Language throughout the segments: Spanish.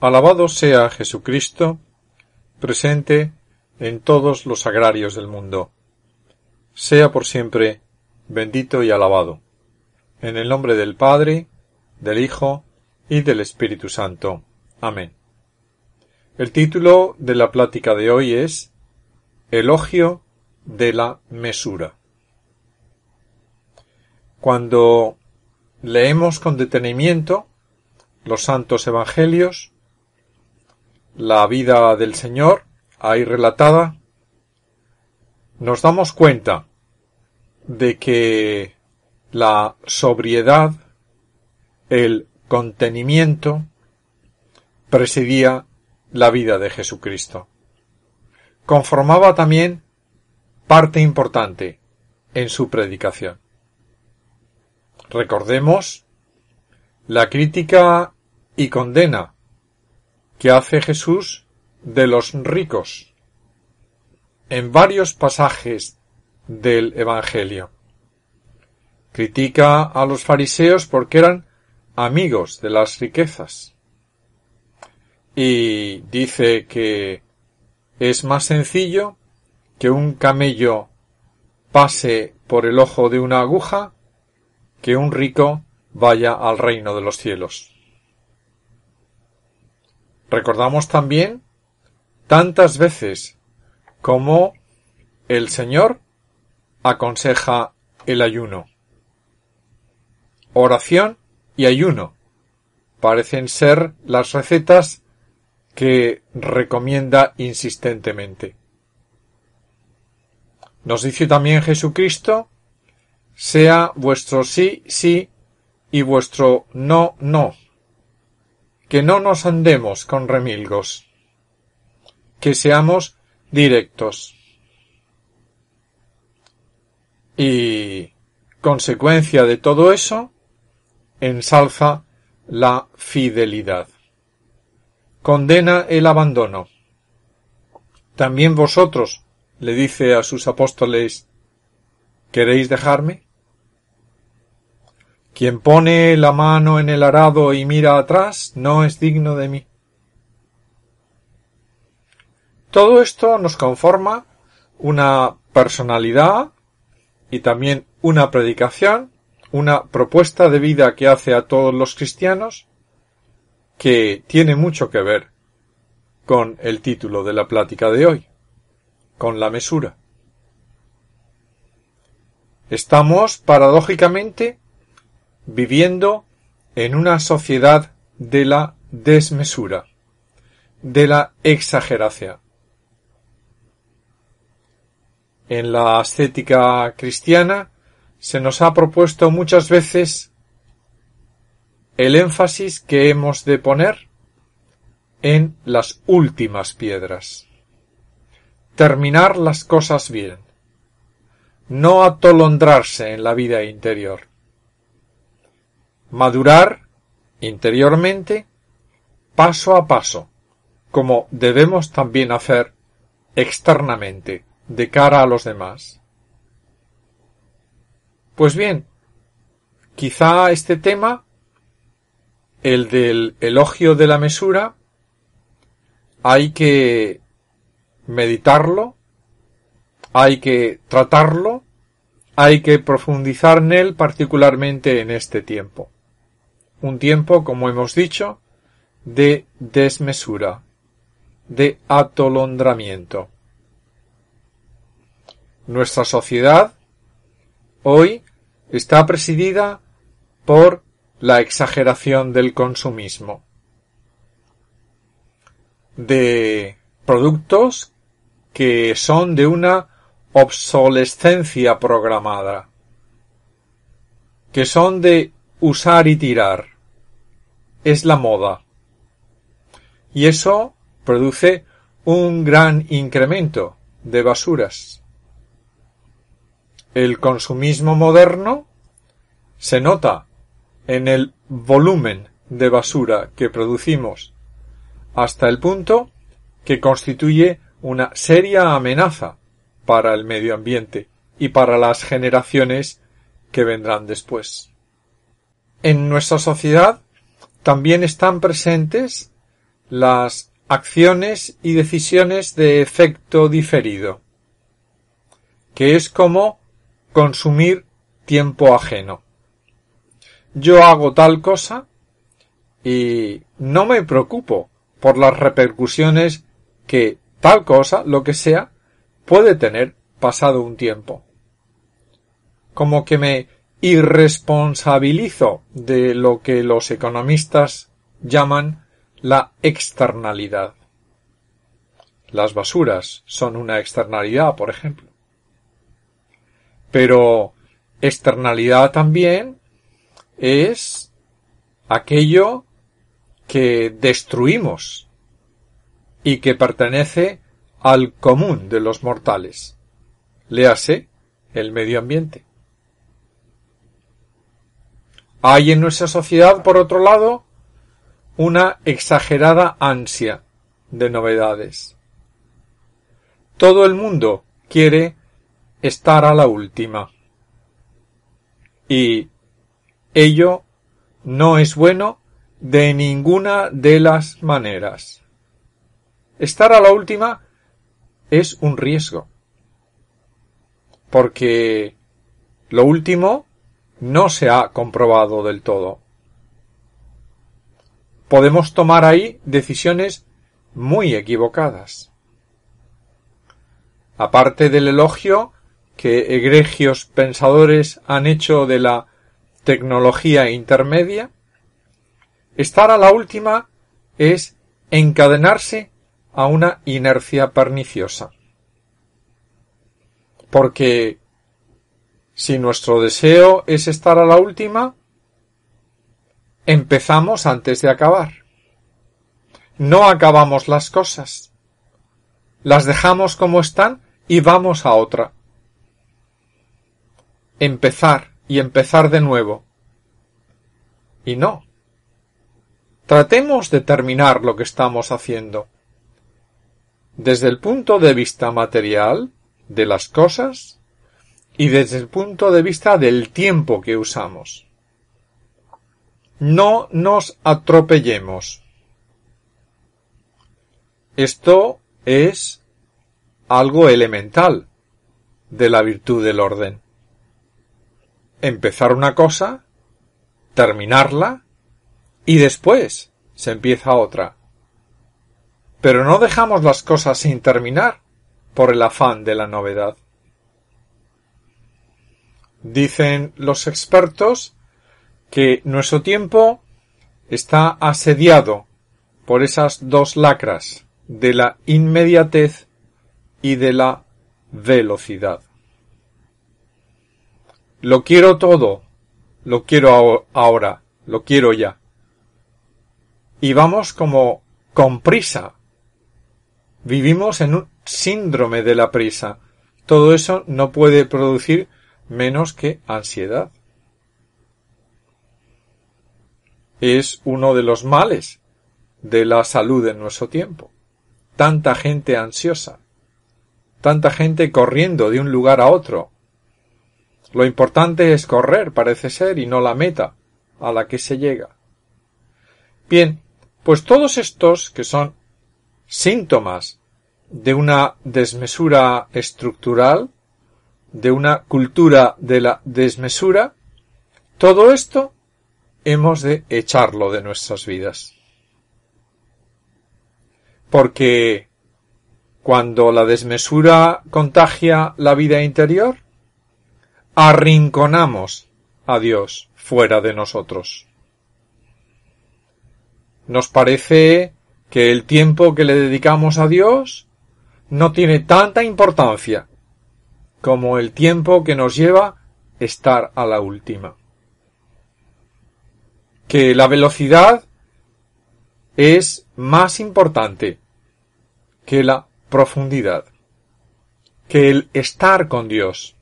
Alabado sea Jesucristo, presente en todos los agrarios del mundo. Sea por siempre bendito y alabado. En el nombre del Padre, del Hijo y del Espíritu Santo. Amén. El título de la plática de hoy es Elogio de la mesura. Cuando leemos con detenimiento los santos evangelios, la vida del Señor ahí relatada, nos damos cuenta de que la sobriedad, el contenimiento, presidía la vida de Jesucristo. Conformaba también parte importante en su predicación. Recordemos la crítica y condena que hace Jesús de los ricos en varios pasajes del Evangelio. Critica a los fariseos porque eran amigos de las riquezas. Y dice que es más sencillo que un camello pase por el ojo de una aguja que un rico vaya al reino de los cielos. Recordamos también tantas veces como el Señor aconseja el ayuno. Oración y ayuno parecen ser las recetas que recomienda insistentemente. Nos dice también Jesucristo, sea vuestro sí, sí y vuestro no, no que no nos andemos con remilgos, que seamos directos. Y consecuencia de todo eso, ensalza la fidelidad. Condena el abandono. También vosotros, le dice a sus apóstoles, ¿queréis dejarme? Quien pone la mano en el arado y mira atrás no es digno de mí. Todo esto nos conforma una personalidad y también una predicación, una propuesta de vida que hace a todos los cristianos que tiene mucho que ver con el título de la plática de hoy, con la mesura. Estamos, paradójicamente, viviendo en una sociedad de la desmesura, de la exageración. En la ascética cristiana se nos ha propuesto muchas veces el énfasis que hemos de poner en las últimas piedras. Terminar las cosas bien. No atolondrarse en la vida interior madurar interiormente paso a paso, como debemos también hacer externamente de cara a los demás. Pues bien, quizá este tema, el del elogio de la mesura, hay que meditarlo, hay que tratarlo, hay que profundizar en él particularmente en este tiempo un tiempo, como hemos dicho, de desmesura, de atolondramiento. Nuestra sociedad hoy está presidida por la exageración del consumismo, de productos que son de una obsolescencia programada, que son de usar y tirar. Es la moda. Y eso produce un gran incremento de basuras. El consumismo moderno se nota en el volumen de basura que producimos hasta el punto que constituye una seria amenaza para el medio ambiente y para las generaciones que vendrán después. En nuestra sociedad también están presentes las acciones y decisiones de efecto diferido, que es como consumir tiempo ajeno. Yo hago tal cosa y no me preocupo por las repercusiones que tal cosa, lo que sea, puede tener pasado un tiempo. Como que me irresponsabilizo de lo que los economistas llaman la externalidad. Las basuras son una externalidad, por ejemplo. Pero externalidad también es aquello que destruimos y que pertenece al común de los mortales. Léase el medio ambiente. Hay en nuestra sociedad, por otro lado, una exagerada ansia de novedades. Todo el mundo quiere estar a la última. Y ello no es bueno de ninguna de las maneras. Estar a la última es un riesgo. Porque lo último no se ha comprobado del todo. Podemos tomar ahí decisiones muy equivocadas. Aparte del elogio que egregios pensadores han hecho de la tecnología intermedia, estar a la última es encadenarse a una inercia perniciosa. Porque si nuestro deseo es estar a la última, empezamos antes de acabar. No acabamos las cosas. Las dejamos como están y vamos a otra. Empezar y empezar de nuevo. Y no. Tratemos de terminar lo que estamos haciendo. Desde el punto de vista material de las cosas, y desde el punto de vista del tiempo que usamos. No nos atropellemos. Esto es algo elemental de la virtud del orden. Empezar una cosa, terminarla y después se empieza otra. Pero no dejamos las cosas sin terminar por el afán de la novedad. Dicen los expertos que nuestro tiempo está asediado por esas dos lacras de la inmediatez y de la velocidad. Lo quiero todo, lo quiero ahora, lo quiero ya. Y vamos como con prisa. Vivimos en un síndrome de la prisa. Todo eso no puede producir menos que ansiedad. Es uno de los males de la salud en nuestro tiempo. Tanta gente ansiosa, tanta gente corriendo de un lugar a otro. Lo importante es correr, parece ser, y no la meta a la que se llega. Bien, pues todos estos que son síntomas de una desmesura estructural de una cultura de la desmesura, todo esto hemos de echarlo de nuestras vidas. Porque cuando la desmesura contagia la vida interior, arrinconamos a Dios fuera de nosotros. Nos parece que el tiempo que le dedicamos a Dios no tiene tanta importancia como el tiempo que nos lleva estar a la última. que la velocidad es más importante que la profundidad, que el estar con Dios.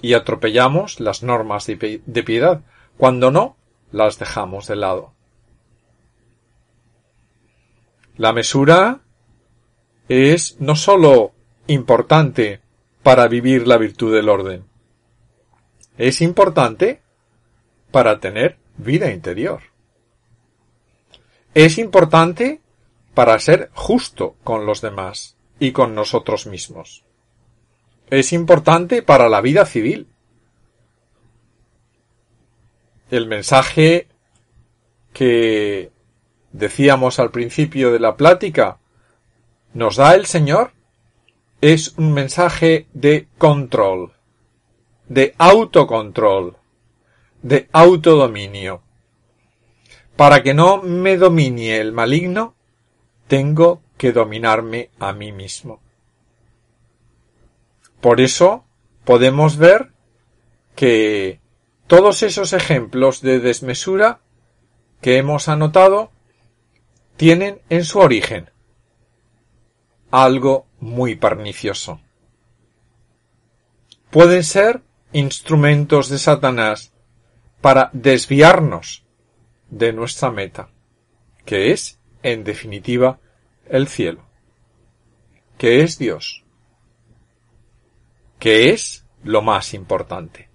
Y atropellamos las normas de piedad, cuando no las dejamos de lado. La mesura es no sólo importante para vivir la virtud del orden, es importante para tener vida interior. Es importante para ser justo con los demás y con nosotros mismos. Es importante para la vida civil. El mensaje que decíamos al principio de la plática nos da el Señor es un mensaje de control, de autocontrol, de autodominio. Para que no me domine el maligno, tengo que dominarme a mí mismo. Por eso podemos ver que todos esos ejemplos de desmesura que hemos anotado tienen en su origen algo muy pernicioso. Pueden ser instrumentos de Satanás para desviarnos de nuestra meta, que es, en definitiva, el cielo, que es Dios, que es lo más importante.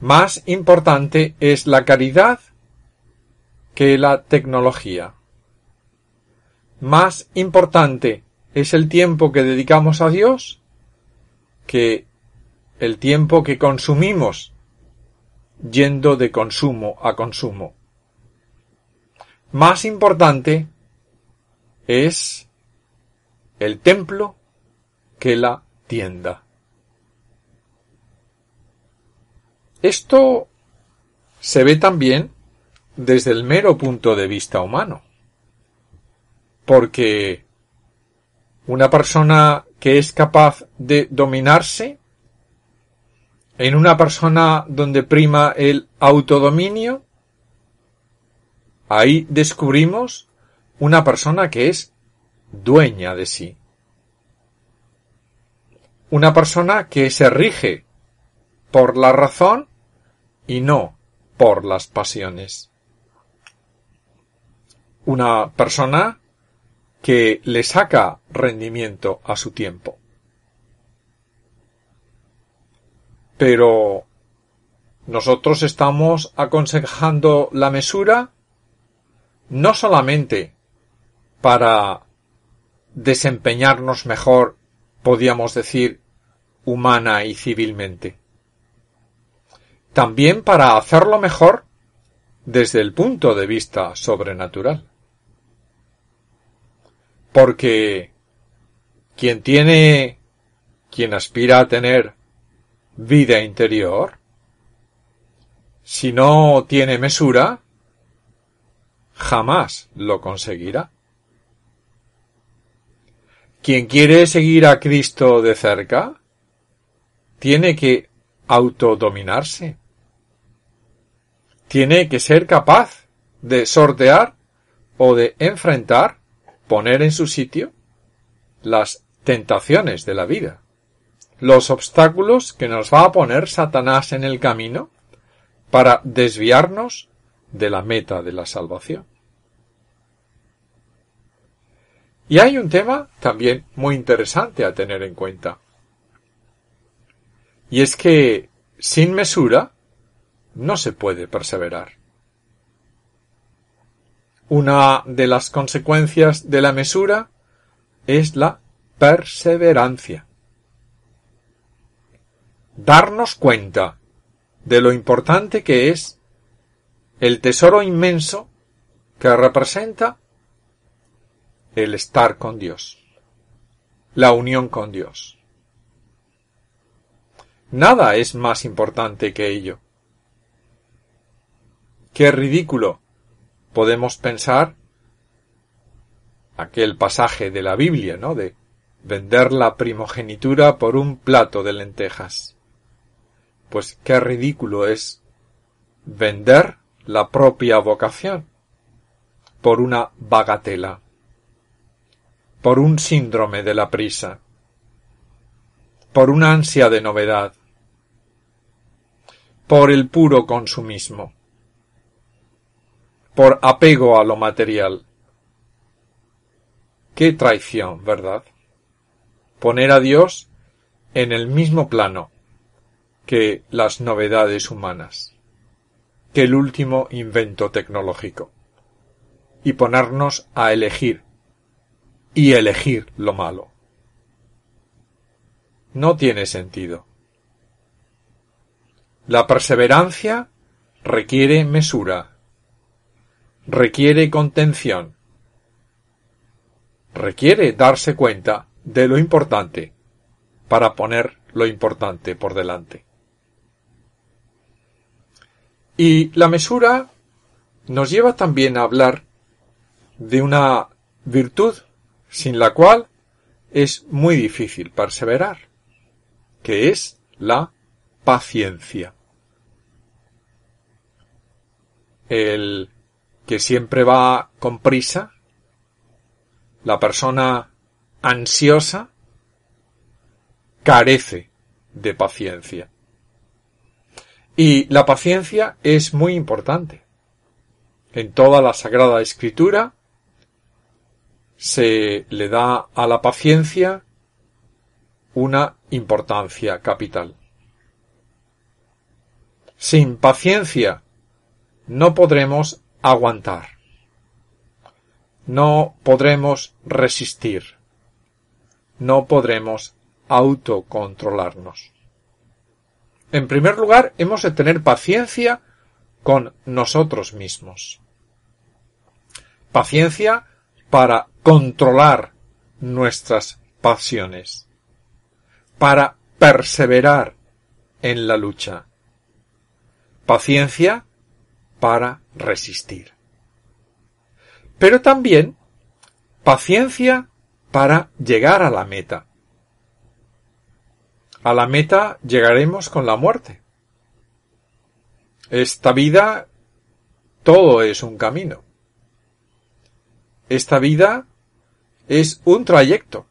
Más importante es la caridad que la tecnología. Más importante es el tiempo que dedicamos a Dios que el tiempo que consumimos yendo de consumo a consumo. Más importante es el templo que la tienda. Esto se ve también desde el mero punto de vista humano. Porque una persona que es capaz de dominarse en una persona donde prima el autodominio, ahí descubrimos una persona que es dueña de sí. Una persona que se rige por la razón y no por las pasiones. Una persona que le saca rendimiento a su tiempo. Pero nosotros estamos aconsejando la mesura no solamente para desempeñarnos mejor, podríamos decir, humana y civilmente, también para hacerlo mejor desde el punto de vista sobrenatural. Porque quien tiene, quien aspira a tener vida interior, si no tiene mesura, jamás lo conseguirá. Quien quiere seguir a Cristo de cerca, tiene que autodominarse. Tiene que ser capaz de sortear o de enfrentar, poner en su sitio, las tentaciones de la vida los obstáculos que nos va a poner Satanás en el camino para desviarnos de la meta de la salvación. Y hay un tema también muy interesante a tener en cuenta. Y es que sin mesura no se puede perseverar. Una de las consecuencias de la mesura es la perseverancia darnos cuenta de lo importante que es el tesoro inmenso que representa el estar con Dios, la unión con Dios. Nada es más importante que ello. Qué ridículo podemos pensar aquel pasaje de la Biblia, ¿no? De vender la primogenitura por un plato de lentejas. Pues qué ridículo es vender la propia vocación por una bagatela, por un síndrome de la prisa, por una ansia de novedad, por el puro consumismo, por apego a lo material. Qué traición, ¿verdad? Poner a Dios en el mismo plano que las novedades humanas, que el último invento tecnológico, y ponernos a elegir, y elegir lo malo. No tiene sentido. La perseverancia requiere mesura, requiere contención, requiere darse cuenta de lo importante para poner lo importante por delante. Y la mesura nos lleva también a hablar de una virtud sin la cual es muy difícil perseverar, que es la paciencia. El que siempre va con prisa, la persona ansiosa, carece de paciencia. Y la paciencia es muy importante. En toda la Sagrada Escritura se le da a la paciencia una importancia capital. Sin paciencia no podremos aguantar. No podremos resistir. No podremos autocontrolarnos. En primer lugar, hemos de tener paciencia con nosotros mismos. Paciencia para controlar nuestras pasiones, para perseverar en la lucha. Paciencia para resistir. Pero también paciencia para llegar a la meta. A la meta llegaremos con la muerte. Esta vida todo es un camino. Esta vida es un trayecto,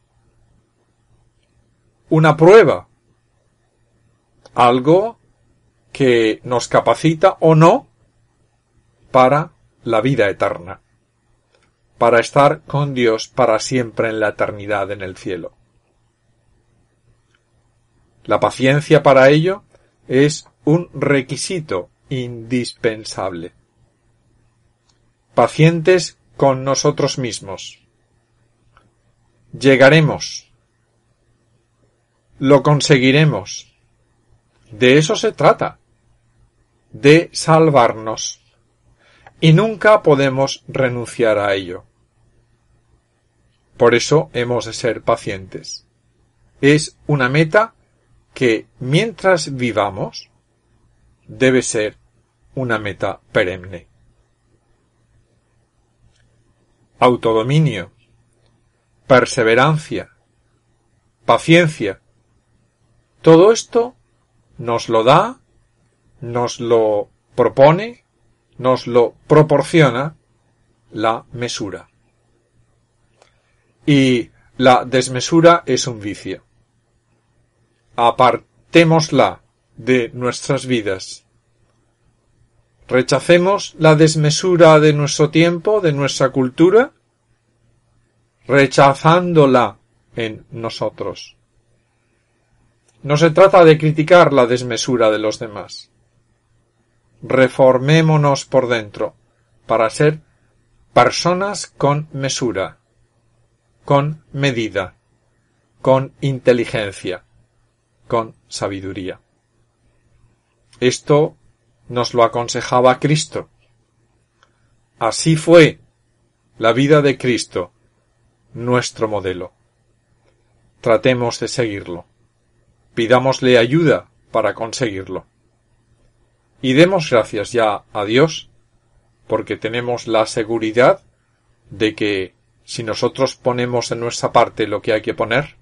una prueba, algo que nos capacita o no para la vida eterna, para estar con Dios para siempre en la eternidad en el cielo. La paciencia para ello es un requisito indispensable. Pacientes con nosotros mismos. Llegaremos. Lo conseguiremos. De eso se trata. De salvarnos. Y nunca podemos renunciar a ello. Por eso hemos de ser pacientes. Es una meta que mientras vivamos debe ser una meta perenne. Autodominio, perseverancia, paciencia. Todo esto nos lo da, nos lo propone, nos lo proporciona la mesura. Y la desmesura es un vicio apartémosla de nuestras vidas. Rechacemos la desmesura de nuestro tiempo, de nuestra cultura, rechazándola en nosotros. No se trata de criticar la desmesura de los demás. Reformémonos por dentro para ser personas con mesura, con medida, con inteligencia con sabiduría. Esto nos lo aconsejaba Cristo. Así fue la vida de Cristo, nuestro modelo. Tratemos de seguirlo. Pidámosle ayuda para conseguirlo. Y demos gracias ya a Dios porque tenemos la seguridad de que si nosotros ponemos en nuestra parte lo que hay que poner,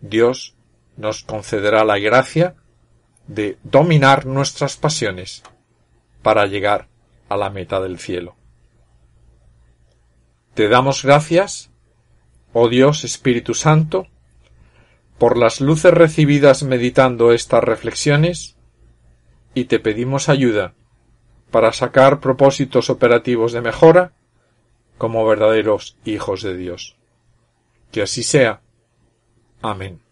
Dios nos concederá la gracia de dominar nuestras pasiones para llegar a la meta del cielo. Te damos gracias, oh Dios Espíritu Santo, por las luces recibidas meditando estas reflexiones y te pedimos ayuda para sacar propósitos operativos de mejora como verdaderos hijos de Dios. Que así sea. Amén.